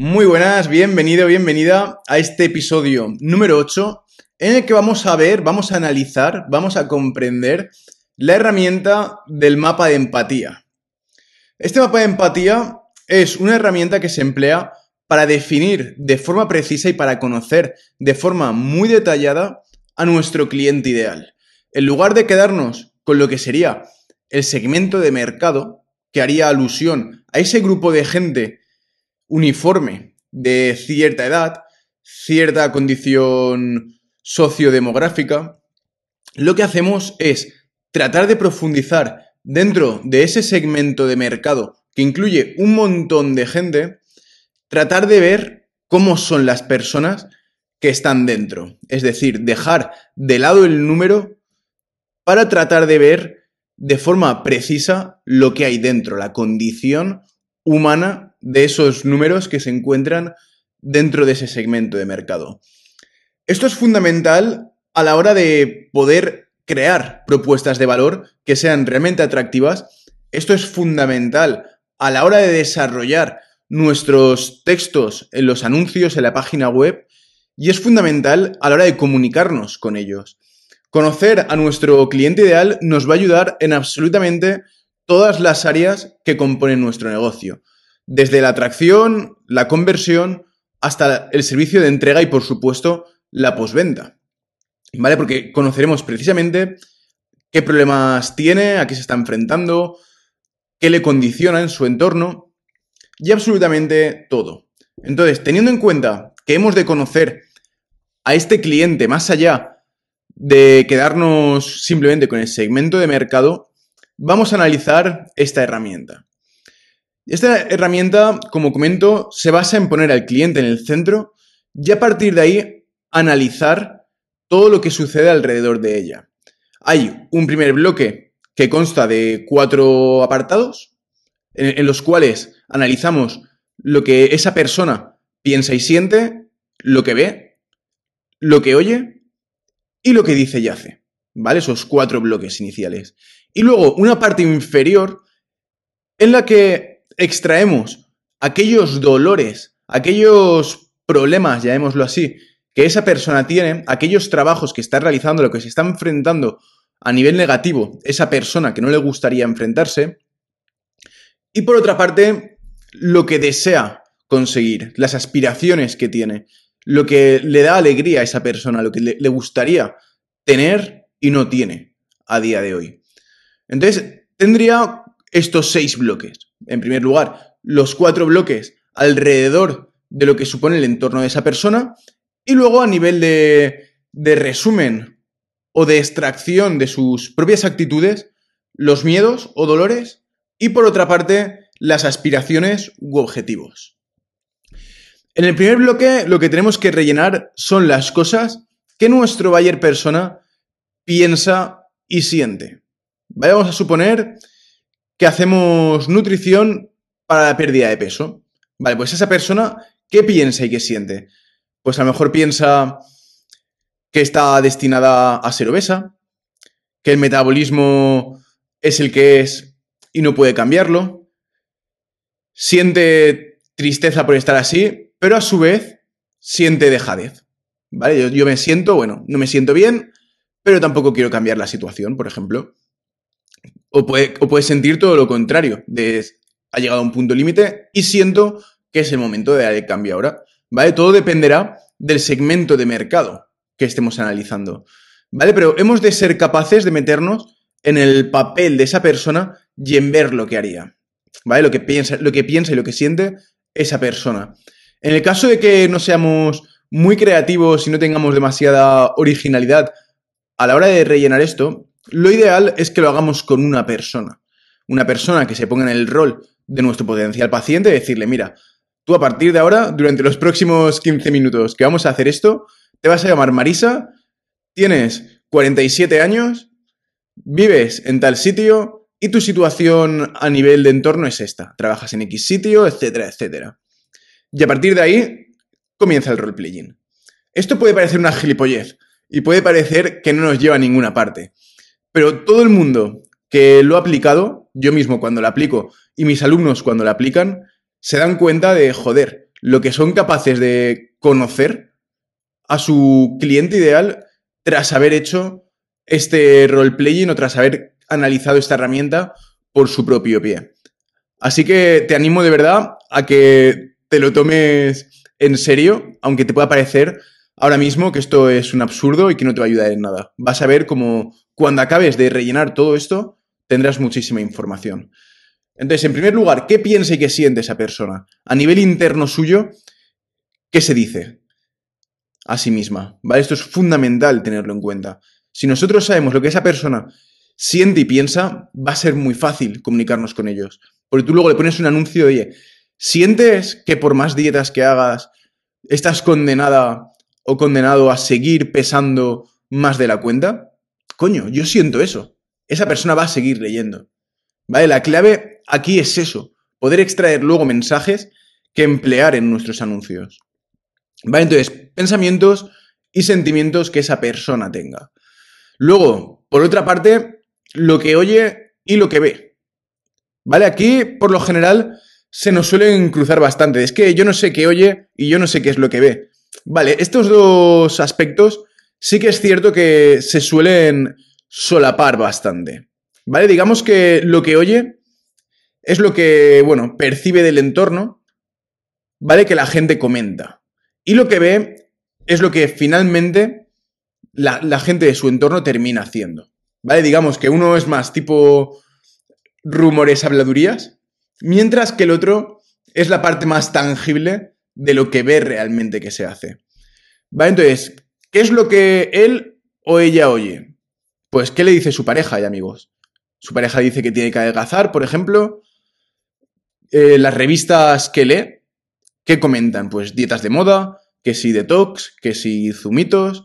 Muy buenas, bienvenido, bienvenida a este episodio número 8 en el que vamos a ver, vamos a analizar, vamos a comprender la herramienta del mapa de empatía. Este mapa de empatía es una herramienta que se emplea para definir de forma precisa y para conocer de forma muy detallada a nuestro cliente ideal. En lugar de quedarnos con lo que sería el segmento de mercado, que haría alusión a ese grupo de gente uniforme de cierta edad, cierta condición sociodemográfica, lo que hacemos es tratar de profundizar dentro de ese segmento de mercado que incluye un montón de gente, tratar de ver cómo son las personas que están dentro. Es decir, dejar de lado el número para tratar de ver de forma precisa lo que hay dentro, la condición humana de esos números que se encuentran dentro de ese segmento de mercado. Esto es fundamental a la hora de poder crear propuestas de valor que sean realmente atractivas. Esto es fundamental a la hora de desarrollar nuestros textos en los anuncios en la página web y es fundamental a la hora de comunicarnos con ellos. Conocer a nuestro cliente ideal nos va a ayudar en absolutamente todas las áreas que componen nuestro negocio, desde la atracción, la conversión, hasta el servicio de entrega y, por supuesto, la postventa. ¿Vale? Porque conoceremos precisamente qué problemas tiene, a qué se está enfrentando, qué le condiciona en su entorno y absolutamente todo. Entonces, teniendo en cuenta que hemos de conocer a este cliente más allá de quedarnos simplemente con el segmento de mercado, vamos a analizar esta herramienta. Esta herramienta, como comento, se basa en poner al cliente en el centro y a partir de ahí analizar todo lo que sucede alrededor de ella. Hay un primer bloque que consta de cuatro apartados en, los cuales analizamos lo que esa persona piensa y siente, lo que ve, lo que oye y lo que dice y hace. ¿Vale? Esos cuatro bloques iniciales. Y luego una parte inferior en la que extraemos aquellos dolores, aquellos problemas, llamémoslo así, que esa persona tiene, aquellos trabajos que está realizando, lo que se está enfrentando a nivel negativo, esa persona que no le gustaría enfrentarse, y por otra parte, lo que desea conseguir, las aspiraciones que tiene, lo que le da alegría a esa persona, lo que le, gustaría tener y no tiene a día de hoy. Entonces, tendría estos seis bloques. En primer lugar, los cuatro bloques alrededor de lo que supone el entorno de esa persona y luego a nivel de, resumen o de extracción de sus propias actitudes, los miedos o dolores y por otra parte las aspiraciones u objetivos. En el primer bloque lo que tenemos que rellenar son las cosas que nuestro buyer persona piensa y siente. Vamos a suponer que hacemos nutrición para la pérdida de peso. Vale, pues esa persona, ¿qué piensa y qué siente? Pues a lo mejor piensa que está destinada a ser obesa, que el metabolismo es el que es y no puede cambiarlo, siente tristeza por estar así, pero a su vez siente dejadez. ¿Vale? Yo, yo me siento, bueno, no me siento bien, pero tampoco quiero cambiar la situación, por ejemplo. O puede, o sentir todo lo contrario, ha llegado a un punto límite y siento que es el momento de dar el cambio ahora. ¿Vale? Todo dependerá del segmento de mercado que estemos analizando. ¿Vale? Pero hemos de ser capaces de meternos en el papel de esa persona y en ver lo que haría. ¿Vale? Lo que piensa, lo que piensa y lo que siente esa persona. En el caso de que no seamos muy creativos y no tengamos demasiada originalidad a la hora de rellenar esto, lo ideal es que lo hagamos con una persona. Una persona que se ponga en el rol de nuestro potencial paciente y decirle, mira, tú a partir de ahora, durante los próximos 15 minutos que vamos a hacer esto, te vas a llamar Marisa, tienes 47 años, vives en tal sitio y tu situación a nivel de entorno es esta. Trabajas en X sitio, etcétera, etcétera. Y a partir de ahí comienza el roleplaying. Esto puede parecer una gilipollez y puede parecer que no nos lleva a ninguna parte. Pero todo el mundo que lo ha aplicado, yo mismo cuando lo aplico y mis alumnos cuando lo aplican, se dan cuenta de, joder, lo que son capaces de conocer a su cliente ideal tras haber hecho este roleplaying o tras haber analizado esta herramienta por su propio pie. Así que te animo de verdad a que te lo tomes en serio, aunque te pueda parecer ahora mismo que esto es un absurdo y que no te va a ayudar en nada. Vas a ver cómo cuando acabes de rellenar todo esto, tendrás muchísima información. Entonces, en primer lugar, ¿qué piensa y qué siente esa persona? A nivel interno suyo, ¿qué se dice a sí misma? ¿Vale? Esto es fundamental tenerlo en cuenta. Si nosotros sabemos lo que esa persona siente y piensa, va a ser muy fácil comunicarnos con ellos. Porque tú luego le pones un anuncio oye, ¿sientes que por más dietas que hagas, estás condenada o condenado a seguir pesando más de la cuenta? Coño, yo siento eso. Esa persona va a seguir leyendo. ¿Vale? La clave aquí es eso, poder extraer luego mensajes que emplear en nuestros anuncios. ¿Vale? Entonces, pensamientos y sentimientos que esa persona tenga. Luego, por otra parte, lo que oye y lo que ve. ¿Vale? Aquí, por lo general, se nos suelen cruzar bastante. Es que yo no sé qué oye y yo no sé qué es lo que ve. Vale, estos dos aspectos sí que es cierto que se suelen solapar bastante. ¿Vale? Digamos que lo que oye es lo que, bueno, percibe del entorno, ¿vale? Que la gente comenta. Y lo que ve es lo que finalmente la, la gente de su entorno termina haciendo. ¿Vale? Digamos que uno es más tipo rumores, habladurías, mientras que el otro es la parte más tangible de lo que ve realmente que se hace. ¿Vale? Entonces, ¿qué es lo que él o ella oye? Pues, ¿qué le dice su pareja y amigos? Su pareja dice que tiene que adelgazar, por ejemplo. Eh, las revistas que lee, ¿qué comentan? Pues dietas de moda, que si detox, que si zumitos,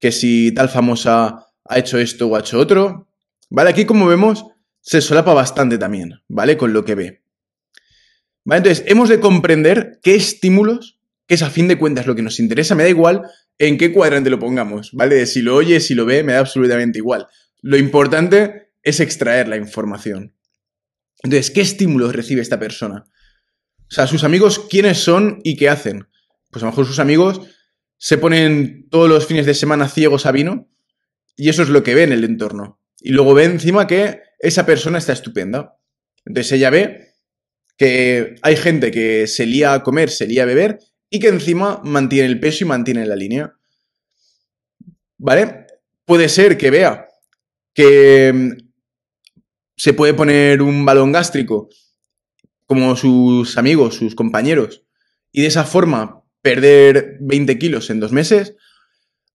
que si tal famosa ha hecho esto o ha hecho otro. ¿Vale? Aquí, como vemos, se solapa bastante también, ¿vale? Con lo que ve. Entonces, hemos de comprender qué estímulos, que es a fin de cuentas lo que nos interesa, me da igual en qué cuadrante lo pongamos, ¿vale? Si lo oye, si lo ve, me da absolutamente igual. Lo importante es extraer la información. Entonces, ¿qué estímulos recibe esta persona? O sea, sus amigos, ¿quiénes son y qué hacen? Pues a lo mejor sus amigos se ponen todos los fines de semana ciegos a vino y eso es lo que ve en el entorno. Y luego ve encima que esa persona está estupenda. Entonces ella ve que hay gente que se lía a comer, se lía a beber y que encima mantiene el peso y mantiene la línea. ¿Vale? Puede ser que vea que mm, se puede poner un balón gástrico como sus amigos, sus compañeros, y de esa forma perder 20 kilos en dos meses,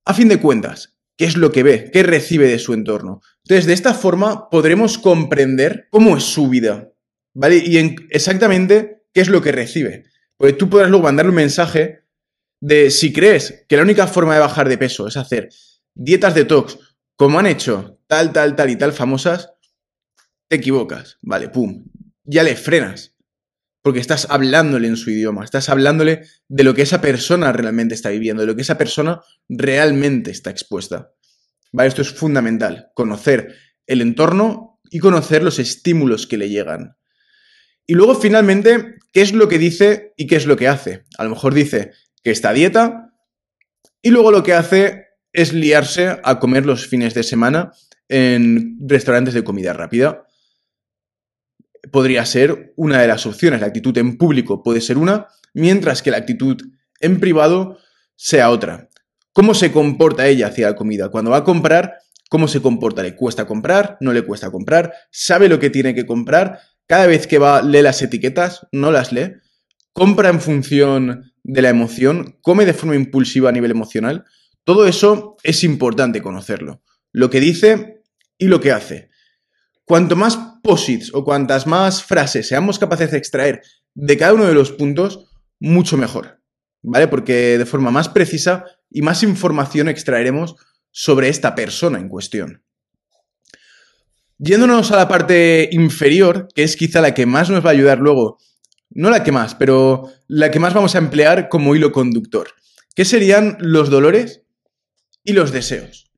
a fin de cuentas, qué es lo que ve, qué recibe de su entorno. Entonces, de esta forma podremos comprender cómo es su vida, ¿vale? Y exactamente qué es lo que recibe. Porque tú podrás luego mandarle un mensaje de si crees que la única forma de bajar de peso es hacer dietas detox, como han hecho tal, tal, tal y tal famosas, te equivocas, ¿vale? Pum. Ya le frenas. Porque estás hablándole en su idioma, estás hablándole de lo que esa persona realmente está viviendo, de lo que esa persona realmente está expuesta. ¿Vale? Esto es fundamental, conocer el entorno y conocer los estímulos que le llegan. Y luego, finalmente, ¿qué es lo que dice y qué es lo que hace? A lo mejor dice que está a dieta y luego lo que hace es liarse a comer los fines de semana en restaurantes de comida rápida. Podría ser una de las opciones. La actitud en público puede ser una, mientras que la actitud en privado sea otra. ¿Cómo se comporta ella hacia la comida? Cuando va a comprar, ¿cómo se comporta? ¿Le cuesta comprar? ¿No le cuesta comprar? ¿Sabe lo que tiene que comprar? Cada vez que va, lee las etiquetas, no las lee. Compra en función de la emoción, come de forma impulsiva a nivel emocional. Todo eso es importante conocerlo. Lo que dice y lo que hace. Cuanto más posits o cuantas más frases seamos capaces de extraer de cada uno de los puntos, mucho mejor. ¿Vale? Porque de forma más precisa y más información extraeremos sobre esta persona en cuestión. Yéndonos a la parte inferior, que es quizá la que más nos va a ayudar luego, no la que más, pero la que más vamos a emplear como hilo conductor, que serían los dolores y los deseos.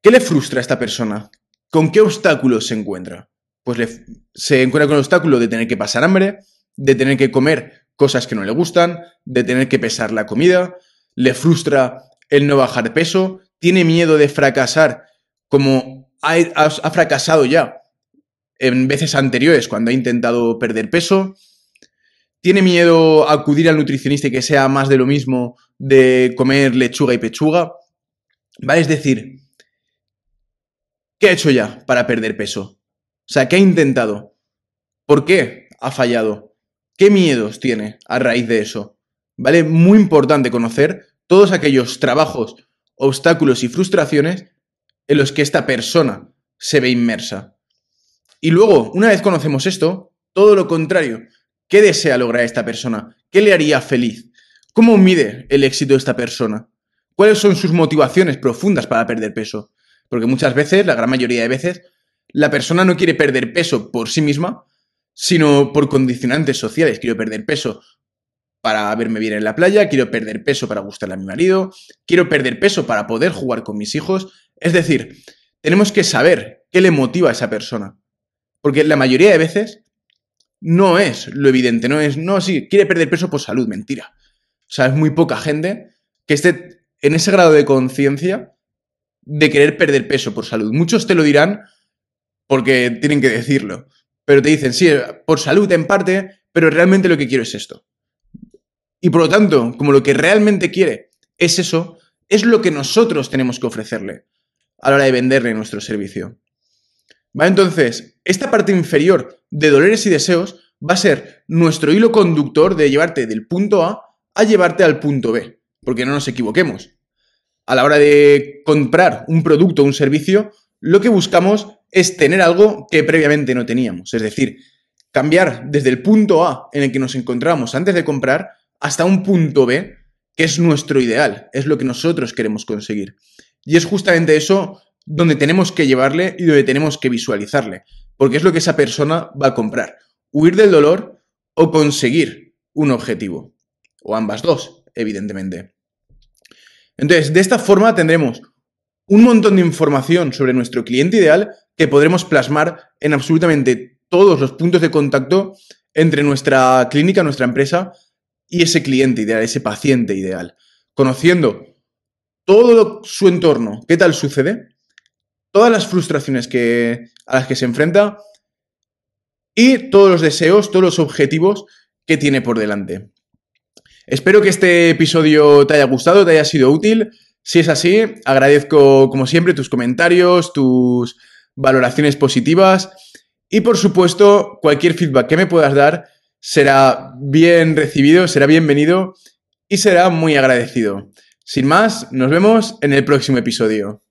¿Qué le frustra a esta persona? ¿Con qué obstáculos se encuentra? Pues se encuentra con el obstáculo de tener que pasar hambre, de tener que comer cosas que no le gustan, de tener que pesar la comida, le frustra el no bajar peso, tiene miedo de fracasar como ha, fracasado ya en veces anteriores cuando ha intentado perder peso, tiene miedo a acudir al nutricionista y que sea más de lo mismo de comer lechuga y pechuga. ¿Va? Es decir, ¿qué ha hecho ya para perder peso? O sea, ¿qué ha intentado? ¿Por qué ha fallado? ¿Qué miedos tiene a raíz de eso? ¿Vale? Muy importante conocer todos aquellos trabajos, obstáculos y frustraciones en los que esta persona se ve inmersa. Y luego, una vez conocemos esto, todo lo contrario, ¿qué desea lograr esta persona? ¿Qué le haría feliz? ¿Cómo mide el éxito de esta persona? ¿Cuáles son sus motivaciones profundas para perder peso? Porque muchas veces, la gran mayoría de veces, la persona no quiere perder peso por sí misma, sino por condicionantes sociales. Quiero perder peso para verme bien en la playa, quiero perder peso para gustarle a mi marido, quiero perder peso para poder jugar con mis hijos. Es decir, tenemos que saber qué le motiva a esa persona. Porque la mayoría de veces no es lo evidente, no es, no, sí, quiere perder peso por salud, mentira. O sea, es muy poca gente que esté en ese grado de conciencia de querer perder peso por salud. Muchos te lo dirán porque tienen que decirlo, pero te dicen, sí, por salud en parte, pero realmente lo que quiero es esto. Y por lo tanto, como lo que realmente quiere es eso, es lo que nosotros tenemos que ofrecerle a la hora de venderle nuestro servicio. Entonces, esta parte inferior de dolores y deseos va a ser nuestro hilo conductor de llevarte del punto A a llevarte al punto B, porque no nos equivoquemos. A la hora de comprar un producto o un servicio, lo que buscamos es tener algo que previamente no teníamos, es decir, cambiar desde el punto A en el que nos encontramos antes de comprar hasta un punto B, que es nuestro ideal, es lo que nosotros queremos conseguir. Y es justamente eso donde tenemos que llevarle y donde tenemos que visualizarle, porque es lo que esa persona va a comprar. Huir del dolor o conseguir un objetivo, o ambas dos, evidentemente. Entonces, de esta forma tendremos un montón de información sobre nuestro cliente ideal que podremos plasmar en absolutamente todos los puntos de contacto entre nuestra clínica, nuestra empresa y ese cliente ideal, ese paciente ideal, conociendo todo su entorno, qué tal sucede, todas las frustraciones que, a las que se enfrenta y todos los deseos, todos los objetivos que tiene por delante. Espero que este episodio te haya gustado, te haya sido útil. Si es así, agradezco como siempre tus comentarios, tus valoraciones positivas y por supuesto cualquier feedback que me puedas dar será bien recibido, será bienvenido y será muy agradecido. Sin más, nos vemos en el próximo episodio.